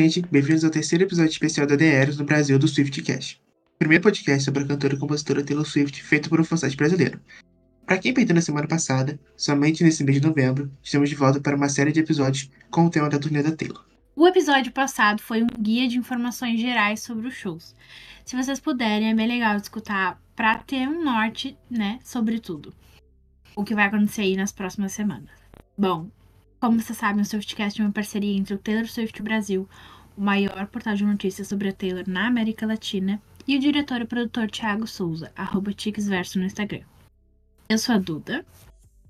Gente. Bem-vindos ao terceiro episódio especial da The Eras no Brasil do Swiftcast. Primeiro podcast sobre a cantora e compositora Taylor Swift feito por um fansite brasileiro. Para quem perdeu na semana passada, somente nesse mês de novembro, estamos de volta para uma série de episódios com o tema da turnê da Taylor. O episódio passado foi um guia de informações gerais sobre os shows. Se vocês puderem, é bem legal escutar para ter um norte, né, sobre tudo. O que vai acontecer aí nas próximas semanas. Bom, como vocês sabem, o Swiftcast é uma parceria entre o Taylor Swift Brasil, o maior portal de notícias sobre a Taylor na América Latina, e o diretor e produtor Thiago Souza, arroba Verso no Instagram. Eu sou a Duda.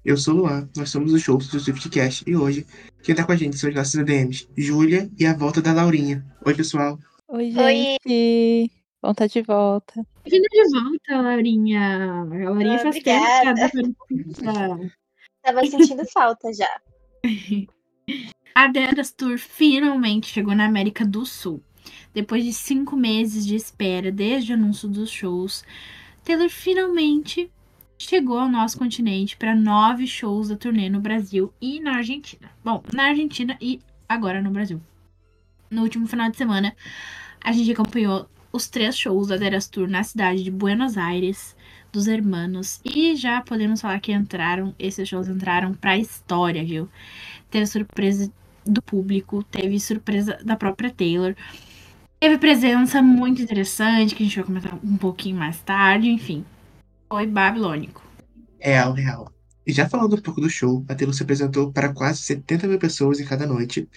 Eu sou o Luan, nós somos o show do Swiftcast e hoje quem tá com a gente são os nossos ADMs, Júlia e a volta da Laurinha. Oi, pessoal. Oi, gente. Oi. Bom tá de volta. Vindo de volta, Laurinha. A Laurinha ah, faz tempo que Tava sentindo falta já. A Deras Tour finalmente chegou na América do Sul. Depois de cinco meses de espera desde o anúncio dos shows, Taylor finalmente chegou ao nosso continente para nove shows da turnê no Brasil e na Argentina. Bom, na Argentina e agora no Brasil. No último final de semana, a gente acompanhou os três shows da Deras Tour na cidade de Buenos Aires, dos Hermanos. E já podemos falar que entraram, esses shows entraram pra história, viu? Teve surpresa do público, teve surpresa da própria Taylor. Teve presença muito interessante, que a gente vai comentar um pouquinho mais tarde, enfim. Foi babilônico. Real, real. E já falando um pouco do show, a Taylor se apresentou para quase 70 mil pessoas em cada noite.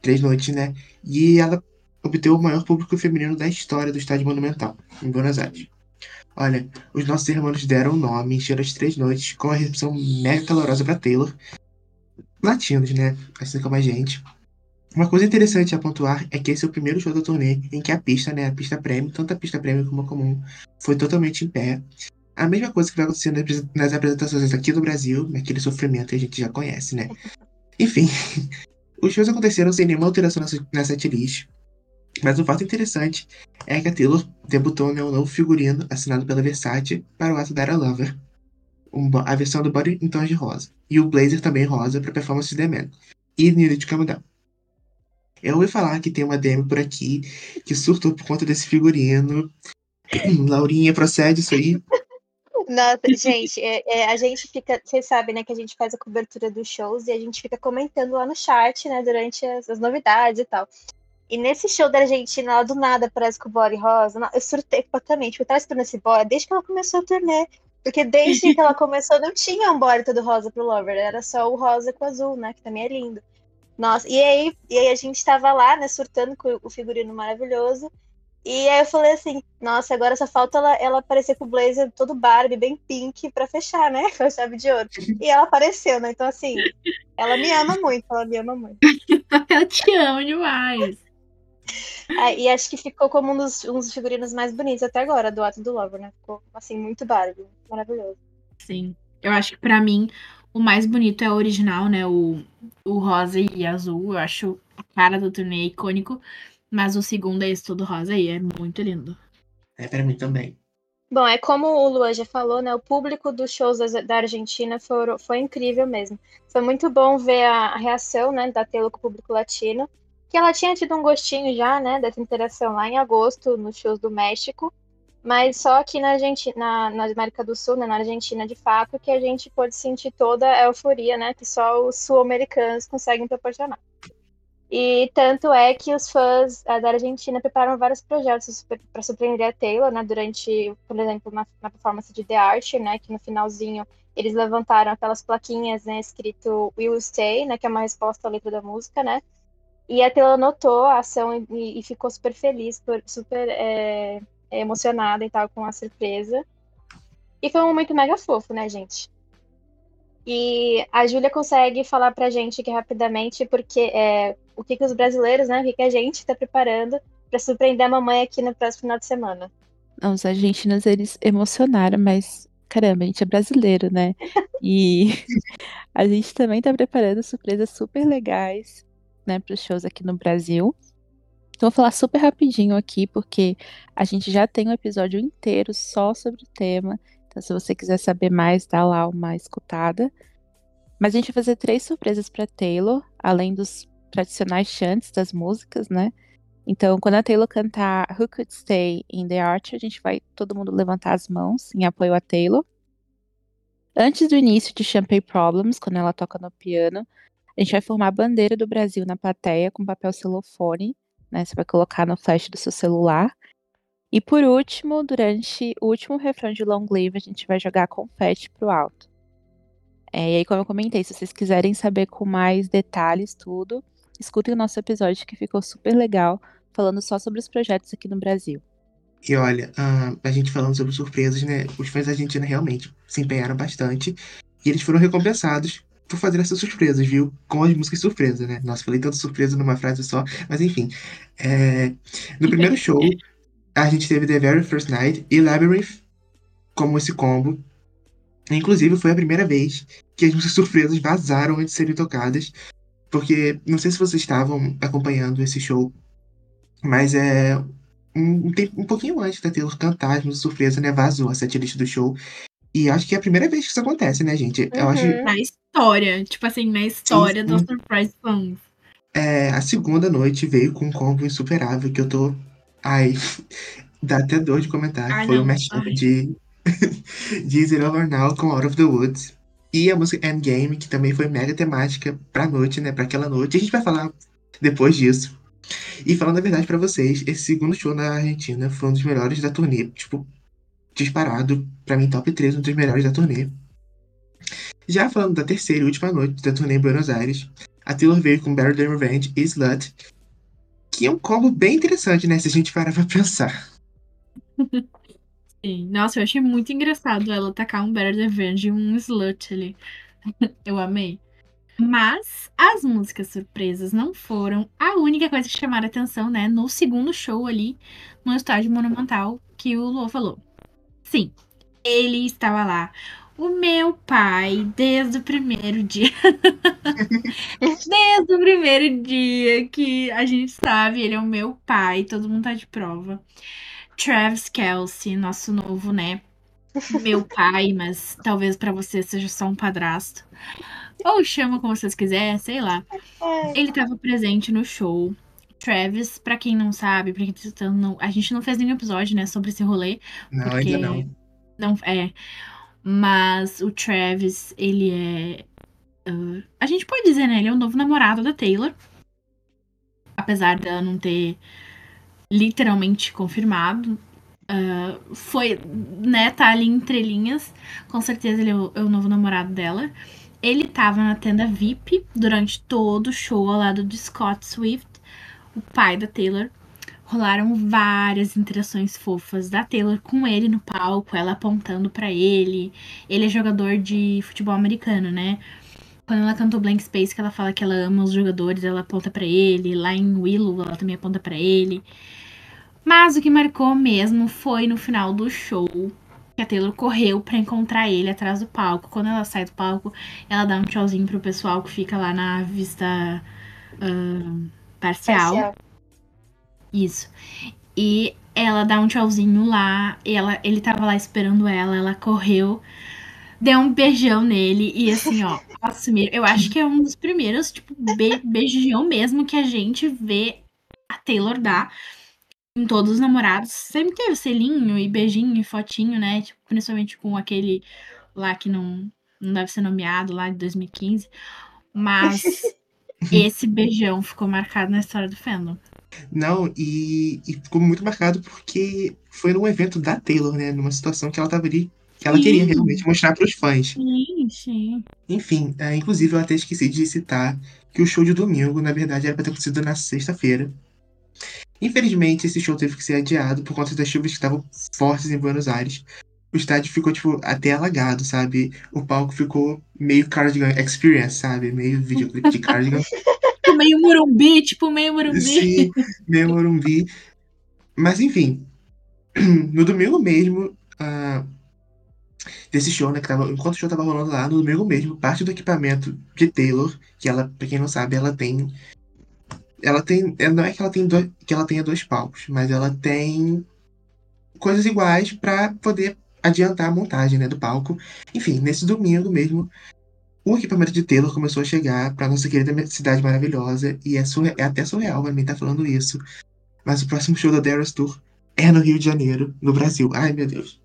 Três noites, né? E ela obteve o maior público feminino da história do Estádio Monumental, em Buenos Aires. Olha, os nossos irmãos deram nome, encheram as três noites com a recepção mega calorosa para Taylor. Latinos, né? Assim como a gente. Uma coisa interessante a pontuar é que esse é o primeiro show da turnê em que a pista, né, a pista prêmio, tanto a pista prêmio como a comum, foi totalmente em pé. A mesma coisa que vai acontecendo nas apresentações aqui do Brasil, naquele sofrimento que a gente já conhece, né? Enfim, os shows aconteceram sem nenhuma alteração na setlist. Mas o fato interessante é que a Taylor debutou né, um novo figurino assinado pela Versace para o ato da Lover, um, a versão do body em tons de rosa, e o blazer também rosa para performance de The Man, e Needed de Down. Eu ouvi falar que tem uma DM por aqui que surtou por conta desse figurino. Laurinha, procede isso aí? Nossa, gente, é, é, a gente fica, vocês sabem, né, que a gente faz a cobertura dos shows e a gente fica comentando lá no chat, né, durante as, as novidades e tal. E nesse show da Argentina, lá do nada aparece com o body rosa. Eu surtei completamente. Eu tava esperando esse body desde que ela começou a turnê. Porque desde que ela começou não tinha um body todo rosa pro Lover. Era só o rosa com o azul, né? Que também é lindo. Nossa, e aí, e aí a gente tava lá, né, surtando com o figurino maravilhoso. E aí eu falei assim, nossa, agora só falta ela, ela aparecer com o blazer todo Barbie, bem pink, pra fechar, né? Com a chave de ouro. E ela apareceu, né? Então, assim, ela me ama muito, ela me ama muito. eu te amo demais. É, e acho que ficou como um dos, um dos figurinos mais bonitos até agora, do Ato do Lover, né? Ficou, assim, muito Barbie. Maravilhoso. Sim. Eu acho que para mim o mais bonito é o original, né? O, o rosa e azul. Eu acho a cara do turnê icônico. Mas o segundo é esse todo rosa e é muito lindo. É, pra mim também. Bom, é como o Luan já falou, né? O público dos shows da Argentina foi, foi incrível mesmo. Foi muito bom ver a, a reação, né, da Taylor com o público latino que ela tinha tido um gostinho já, né, dessa interação lá em agosto, nos shows do México, mas só aqui na, Argentina, na, na América do Sul, né, na Argentina de fato, que a gente pôde sentir toda a euforia, né, que só os sul-americanos conseguem proporcionar. E tanto é que os fãs uh, da Argentina prepararam vários projetos para surpreender a Taylor, né, durante, por exemplo, na, na performance de The Archer, né, que no finalzinho eles levantaram aquelas plaquinhas, né, escrito Will Stay, né, que é uma resposta à letra da música, né, e a Taylor notou a ação e, e ficou super feliz, super é, emocionada e tal com a surpresa. E foi um momento mega fofo, né, gente? E a Júlia consegue falar pra gente aqui rapidamente porque é, o que, que os brasileiros, né, o que, que a gente está preparando para surpreender a mamãe aqui no próximo final de semana. Não, os argentinos, eles emocionaram, mas caramba, a gente é brasileiro, né? E a gente também tá preparando surpresas super legais né, para os shows aqui no Brasil. Então, vou falar super rapidinho aqui, porque a gente já tem um episódio inteiro só sobre o tema. Então, se você quiser saber mais, dá lá uma escutada. Mas a gente vai fazer três surpresas para Taylor, além dos tradicionais chantes das músicas, né? Então, quando a Taylor cantar Who Could Stay in the Arch, a gente vai todo mundo levantar as mãos em apoio a Taylor. Antes do início de Champagne Problems, quando ela toca no piano, a gente vai formar a bandeira do Brasil na plateia com papel celofone, né? Você vai colocar no flash do seu celular. E por último, durante o último refrão de Long Live, a gente vai jogar confete pro alto. É, e aí, como eu comentei, se vocês quiserem saber com mais detalhes tudo, escutem o nosso episódio que ficou super legal, falando só sobre os projetos aqui no Brasil. E olha, a, a gente falando sobre surpresas, né? Os fãs argentinos realmente se empenharam bastante. E eles foram recompensados por fazer essas surpresas, viu? Com as músicas surpresa, né? Nossa, falei tanto surpresa numa frase só. Mas enfim. É... No primeiro show, a gente teve The Very First Night e Labyrinth como esse combo. Inclusive, foi a primeira vez que as músicas surpresas vazaram antes de serem tocadas. Porque, não sei se vocês estavam acompanhando esse show, mas é um, um pouquinho antes da Taylor cantar as músicas surpresa, né? Vazou a setlist do show. E acho que é a primeira vez que isso acontece, né, gente? Eu acho. Uhum. História, tipo assim, na história Sim, sim. Surprise Songs. É, a segunda noite veio com um combo insuperável que eu tô. Ai, dá até dor de comentar. Ai, Foi o mashup ai. de, de Is It Over Now com Out of the Woods. E a música Endgame, que também foi mega temática pra noite, né? Pra aquela noite. A gente vai falar depois disso. E falando a verdade pra vocês, esse segundo show na Argentina foi um dos melhores da turnê. Tipo, disparado. Pra mim, top 3, um dos melhores da turnê. Já falando da terceira e última noite da turnê em Buenos Aires, a Taylor veio com Better Than Revenge e Slut, que é um combo bem interessante, né? Se a gente parar pra pensar. Sim. Nossa, eu achei muito engraçado ela tacar um Better Revenge e um Slut ali. eu amei. Mas as músicas surpresas não foram a única coisa que chamaram atenção, né? No segundo show ali, no estádio monumental, que o Luan falou. Sim, ele estava lá. O meu pai, desde o primeiro dia. desde o primeiro dia que a gente sabe, ele é o meu pai, todo mundo tá de prova. Travis Kelsey, nosso novo, né? Meu pai, mas talvez pra você seja só um padrasto. Ou chama como vocês quiserem, sei lá. Ele tava presente no show. Travis, pra quem não sabe, pra quem tá não- a gente não fez nenhum episódio, né, sobre esse rolê. Não, Porque- ainda não. Não, é. Mas o Travis, ele é. ah, a gente pode dizer, né? Ele é o novo namorado da Taylor. Apesar dela não ter literalmente confirmado. Ah, foi, né? Tá ali entre linhas. Com certeza ele é o, é o novo namorado dela. Ele tava na tenda VIP durante todo o show ao lado de Scott Swift, o pai da Taylor. Rolaram várias interações fofas da Taylor com ele no palco, ela apontando pra ele. Ele é jogador de futebol americano, né? Quando ela cantou Blank Space, que ela fala que ela ama os jogadores, ela aponta pra ele. Lá em Willow, ela também aponta pra ele. Mas o que marcou mesmo foi no final do show que a Taylor correu pra encontrar ele atrás do palco. Quando ela sai do palco, ela dá um tchauzinho pro pessoal que fica lá na vista ah, parcial. parcial. Isso. E ela dá um tchauzinho lá, ela, ele tava lá esperando ela, ela correu, deu um beijão nele, e assim, ó, assumir. Eu acho que é um dos primeiros, tipo, be beijão mesmo que a gente vê a Taylor dar em todos os namorados. Sempre teve selinho e beijinho e fotinho, né? Tipo, principalmente com aquele lá que não, não deve ser nomeado, lá de 2015. Mas esse beijão ficou marcado na história do fandom. Não, e, e ficou muito marcado porque foi num evento da Taylor, né? Numa situação que ela tava ali, que ela Sim. queria realmente mostrar pros fãs. Sim, sim. Enfim, é, inclusive eu até esqueci de citar que o show de domingo, na verdade, era pra ter acontecido na sexta-feira. Infelizmente, esse show teve que ser adiado por conta das chuvas que estavam fortes em Buenos Aires. O estádio ficou, tipo, até alagado, sabe? O palco ficou meio Cardigan Experience, sabe? Meio videoclipe de Cardigan. Meio Morumbi, tipo, meio Morumbi. Sim, meio Morumbi. Mas enfim, no domingo mesmo, ah, desse show, né, que tava, enquanto o show tava rolando lá, no domingo mesmo, parte do equipamento de Taylor, que ela, pra quem não sabe, ela tem. Ela tem. é, Não é que ela, tem dois, que ela tenha dois palcos, mas ela tem coisas iguais pra poder adiantar a montagem, né, do palco. Enfim, nesse domingo mesmo, o equipamento de Taylor começou a chegar pra nossa querida cidade maravilhosa. E é, surre- é até surreal pra mim estar falando isso. Mas o próximo show da Darius Tour é no Rio de Janeiro, no Brasil. Ai, meu Deus.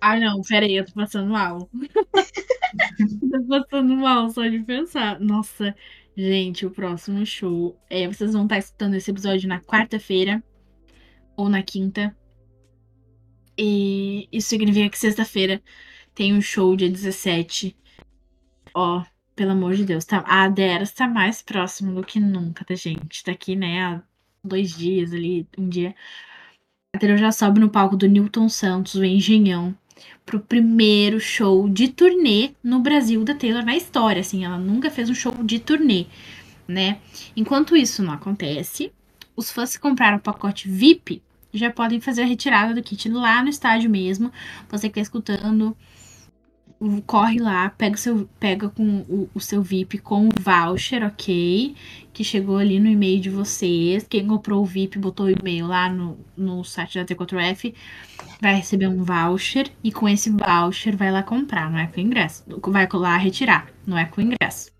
Ai, não, peraí, eu tô passando mal. tô passando mal só de pensar. Nossa, gente, o próximo show. É, vocês vão estar escutando esse episódio na quarta-feira ou na quinta. E isso significa que sexta-feira tem um show dia 17. Ó, pelo amor de Deus, tá? A Deras tá mais próximo do que nunca da gente. Tá aqui, né, há dois dias ali, um dia. A Taylor já sobe no palco do Newton Santos, o Engenhão, pro primeiro show de turnê no Brasil da Taylor na história, assim, ela nunca fez um show de turnê, né? Enquanto isso não acontece, os fãs que compraram o pacote VIP já podem fazer a retirada do kit lá no estádio mesmo. Você que tá escutando, corre lá, pega o seu, pega com o, o seu VIP com o voucher, ok? Que chegou ali no e-mail de vocês. Quem comprou o VIP botou o e-mail lá no, no site da T4F vai receber um voucher e com esse voucher vai lá comprar, não é com ingresso. Vai lá retirar, não é com ingresso.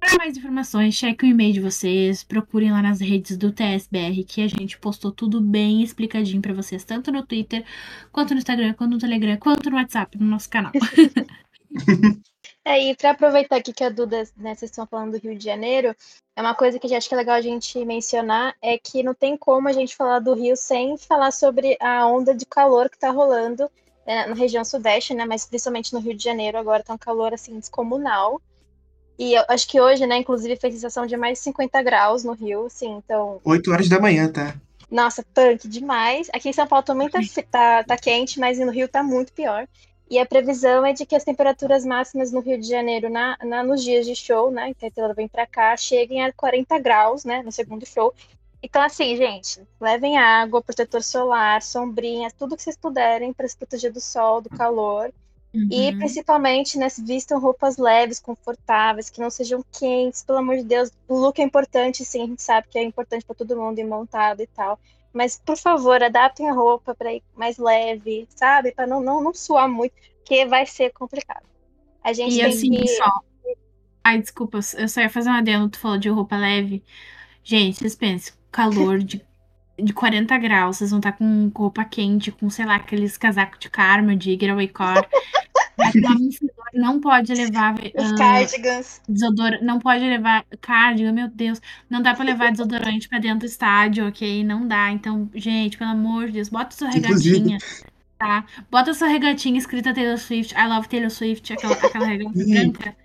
Para mais informações, cheque o e-mail de vocês, procurem lá nas redes do TSBR que a gente postou tudo bem explicadinho para vocês, tanto no Twitter, quanto no Instagram, quanto no Telegram, quanto no WhatsApp, no nosso canal. É, e para aproveitar aqui que a Duda, né, vocês estão falando do Rio de Janeiro, é uma coisa que acho que é legal a gente mencionar, é que não tem como a gente falar do Rio sem falar sobre a onda de calor que está rolando né, na região sudeste, né, mas principalmente no Rio de Janeiro, agora tá um calor, assim, descomunal. E eu acho que hoje, né, inclusive, fez sensação de mais de 50 graus no Rio, assim, então... 8 horas da manhã, tá? Nossa, punk demais. Aqui em São Paulo também tá, tá, tá quente, mas no Rio tá muito pior. E a previsão é de que as temperaturas máximas no Rio de Janeiro, na, na nos dias de show, né, que a Taylor vem pra cá, cheguem a 40 graus, né, no segundo show. Então, assim, gente, levem água, protetor solar, sombrinha, tudo que vocês puderem para se proteger do sol, do calor. Uhum. E principalmente, né, vistam roupas leves, confortáveis, que não sejam quentes, pelo amor de Deus. O look é importante, sim, a gente sabe que é importante para todo mundo ir montado e tal. Mas, por favor, adaptem a roupa para ir mais leve, sabe? Para não, não, não suar muito, porque vai ser complicado. A gente E tem assim, que. só. Ai, desculpa, eu só ia fazer um adendo, tu falou de roupa leve. Gente, vocês pensem, calor de, de 40 graus, vocês vão estar com roupa quente, com, sei lá, aqueles casacos de Karma, de fedor, não pode levar Os ah, cardigans. desodorante, não pode levar cardigan, meu Deus, não dá pra levar desodorante pra dentro do estádio, ok? Não dá. Então, gente, pelo amor de Deus, bota sua regatinha, tá? Bota sua regatinha escrita Taylor Swift, I love Taylor Swift, aquela, aquela regata branca.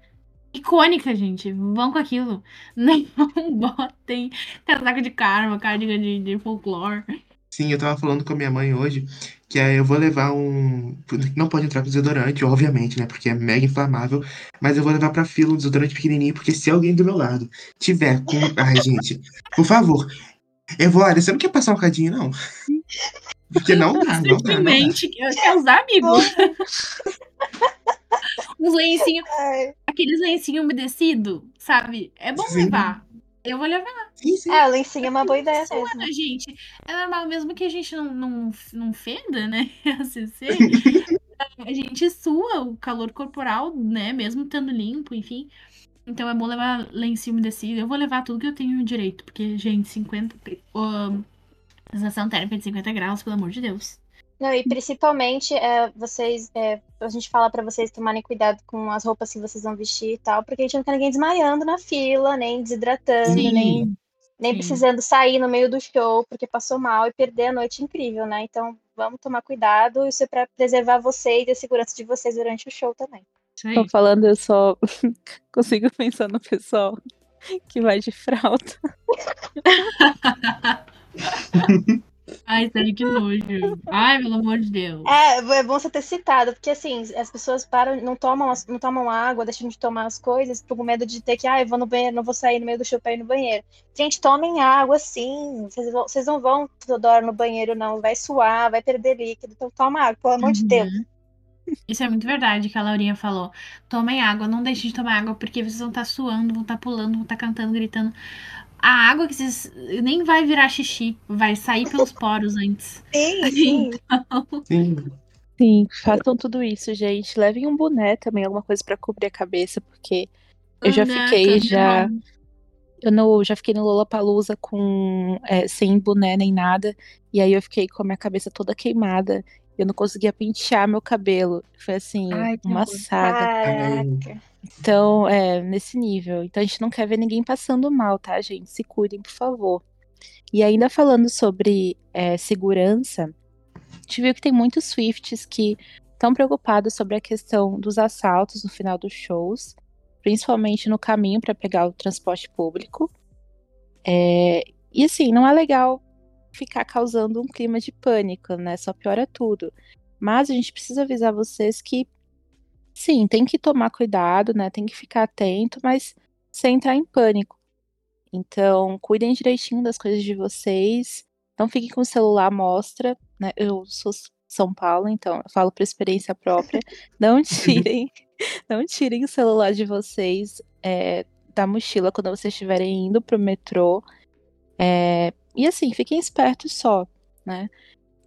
Icônica, gente. Vão com aquilo. Não botem casaco de karma, cardigan de, de folclore. Sim, eu tava falando com a minha mãe hoje que aí eu vou levar um. Não pode entrar com desodorante, obviamente, né? Porque é mega inflamável. Mas eu vou levar pra fila um desodorante pequenininho, porque se alguém do meu lado tiver com. Ai, gente, por favor. Eu vou, olha, você não quer passar um cadinho, não? Porque não dá, não dá. Simplesmente quer usar, amigo. Uns lencinhos, Ai. Aqueles lencinhos umedecidos, sabe? É bom Sim. levar. Eu vou levar. Sim, sim. É, o lencinho é uma boa ideia Suando, mesmo. gente. É normal, mesmo que a gente não, não, não feda, né? A CC, a gente sua o calor corporal, né? Mesmo estando limpo, enfim. Então é bom levar lencinho umedecido. Eu vou levar tudo que eu tenho direito, porque, gente, 50. Uh, sensação térmica de 50 graus, pelo amor de Deus. Não, e principalmente, é, vocês, é, a gente fala pra vocês tomarem cuidado com as roupas que vocês vão vestir e tal, porque a gente não quer ninguém desmaiando na fila, nem desidratando, Sim. nem, nem Sim. precisando sair no meio do show porque passou mal e perder a noite incrível, né? Então, vamos tomar cuidado, isso é pra preservar vocês e a segurança de vocês durante o show também. Tô falando, eu só consigo pensar no pessoal que vai de fralda. Ai, sério, que nojo. Ai, pelo amor de Deus. É, é bom você ter citado, porque assim, as pessoas param, não tomam, não tomam água, deixam de tomar as coisas por medo de ter que, ah, eu vou no banheiro, não vou sair no meio do show pra ir no banheiro. Gente, tomem água sim. Vocês, vão- vocês não vão toda hora no banheiro, não. Vai suar, vai perder líquido. Então toma água, pelo amor de Deus. Uhum. Isso é muito verdade que a Laurinha falou. Tomem água, não deixem de tomar água, porque vocês vão estar suando, vão estar pulando, vão estar cantando, gritando. A água que vocês. nem vai virar xixi, vai sair pelos poros antes. Sim, sim. Sim. Sim, façam tudo isso, gente. Levem um boné também, alguma coisa pra cobrir a cabeça, porque eu já Manga, fiquei já. cabelão. Eu não, já fiquei no Lollapalooza com é, sem boné nem nada, e aí eu fiquei com a minha cabeça toda queimada. Eu não conseguia pentear meu cabelo. Foi assim, Ai, uma saga. Caraca. Então, é, nesse nível. Então a gente não quer ver ninguém passando mal, tá, gente? Se cuidem, por favor. E ainda falando sobre é, segurança, a gente viu que tem muitos Swifts que estão preocupados sobre a questão dos assaltos no final dos shows, principalmente no caminho para pegar o transporte público. É, e assim, não é legal ficar causando um clima de pânico, né? Só piora tudo. Mas a gente precisa avisar vocês que sim, tem que tomar cuidado, né? Tem que ficar atento, mas sem entrar em pânico. Então, cuidem direitinho das coisas de vocês. Não fiquem com o celular à mostra, né? Eu sou São Paulo, então eu falo por experiência própria. Não tirem, não tirem o celular de vocês é, da mochila quando vocês estiverem indo pro metrô. É, e assim, fiquem espertos só, né?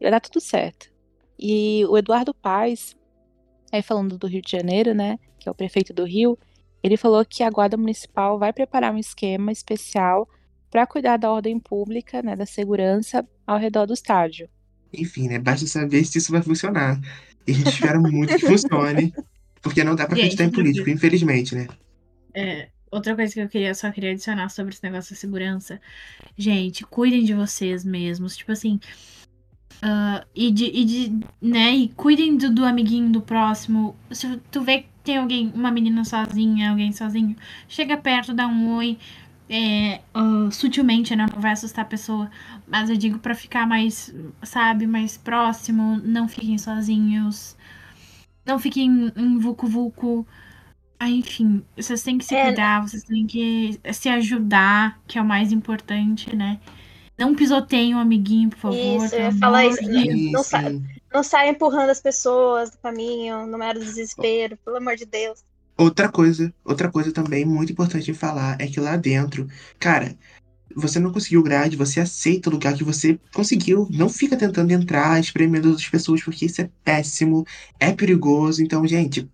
Vai dar tudo certo. E o Eduardo Paes, aí falando do Rio de Janeiro, né? Que é o prefeito do Rio, ele falou que a Guarda Municipal vai preparar um esquema especial para cuidar da ordem pública, né, da segurança ao redor do estádio. Enfim, né? Basta saber se isso vai funcionar. E a gente espera muito que funcione. Porque não dá pra Gente, acreditar em político, infelizmente, né? É, outra coisa que eu queria, só queria adicionar sobre esse negócio da segurança. Gente, cuidem de vocês mesmos. Tipo assim. Ah, e, de, e de. né? E cuidem do, do amiguinho do próximo. Se tu vê que tem alguém, uma menina sozinha, alguém sozinho, chega perto, dá um oi. É, ah, sutilmente, né? Não vai assustar a pessoa. Mas eu digo pra ficar mais, sabe, mais próximo. Não fiquem sozinhos. Não fiquem em vucu-vucu. Ah, enfim, vocês têm que se É. cuidar, vocês têm que se ajudar, que é o mais importante, né? Não pisoteiem o amiguinho, por favor. Isso, eu ia pelo falar amor isso. de Não- Deus. não sa-. Não saia empurrando as pessoas do caminho, no mero desespero, pelo amor de Deus. Outra coisa, outra coisa também muito importante em falar é que lá dentro, cara, você não conseguiu grade, você aceita o lugar que você conseguiu. Não fica tentando entrar, espremendo outras pessoas, porque isso é péssimo, é perigoso. Então, gente,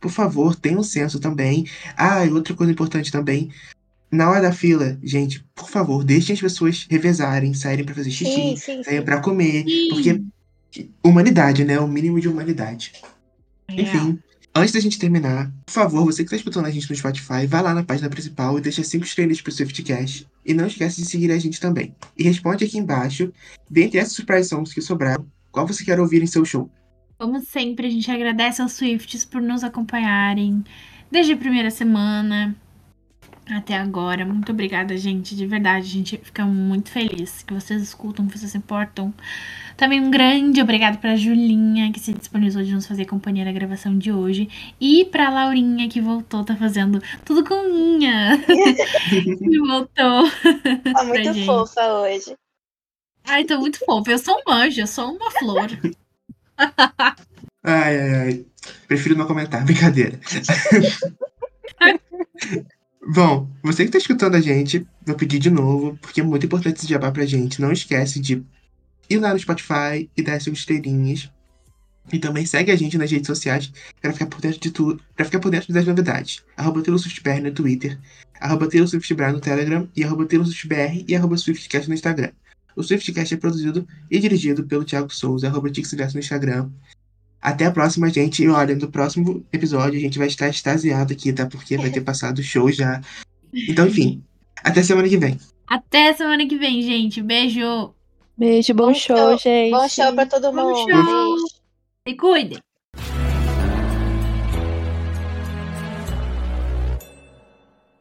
por favor, tenham um senso também. Ah, e outra coisa importante também. Na hora da fila, gente, por favor, deixem as pessoas revezarem, saírem pra fazer xixi, sim, saírem pra comer, Sim. porque humanidade, né? O mínimo de humanidade. É. Enfim, antes da gente terminar, por favor, você que tá escutando a gente no Spotify, vai lá na página principal e deixa cinco estrelas pro Swiftcast. E não esquece de seguir a gente também. E responde aqui embaixo, dentre essas surprise songs que sobraram, qual você quer ouvir em seu show. Como sempre, a gente agradece aos Swifts por nos acompanharem desde a primeira semana até agora. Muito obrigada, gente. De verdade, a gente fica muito feliz que vocês escutam, que vocês se importam. Também um grande obrigado pra Julinha, que se disponibilizou de nos fazer companhia na gravação de hoje. E pra Laurinha, que voltou, tá fazendo tudo com unha. que voltou. Tá muito gente. fofa hoje. Ai, tô muito fofa. Eu sou um anjo, eu sou uma flor. Ai, ai, ai. Prefiro não comentar, brincadeira. Bom, você que tá escutando a gente, vou pedir de novo, porque é muito importante esse jabá pra gente. Não esquece de ir lá no Spotify e dar cinco estrelinhas. E também segue a gente nas redes sociais para ficar por dentro de tudo, para ficar por dentro das novidades. Arroba no Twitter, arroba no Telegram e arroba e arroba SwiftCast no Instagram. O SwiftCast é produzido e dirigido pelo Thiago Souza, arroba no Instagram. Até a próxima, gente. E olha, no próximo episódio a gente vai estar extasiado aqui, tá? Porque vai ter passado o show já. Então, enfim. Até semana que vem. Até semana que vem, gente. Beijo. Beijo, bom, Bom show, show. gente. Bom show pra todo Bom mundo. Se cuidem.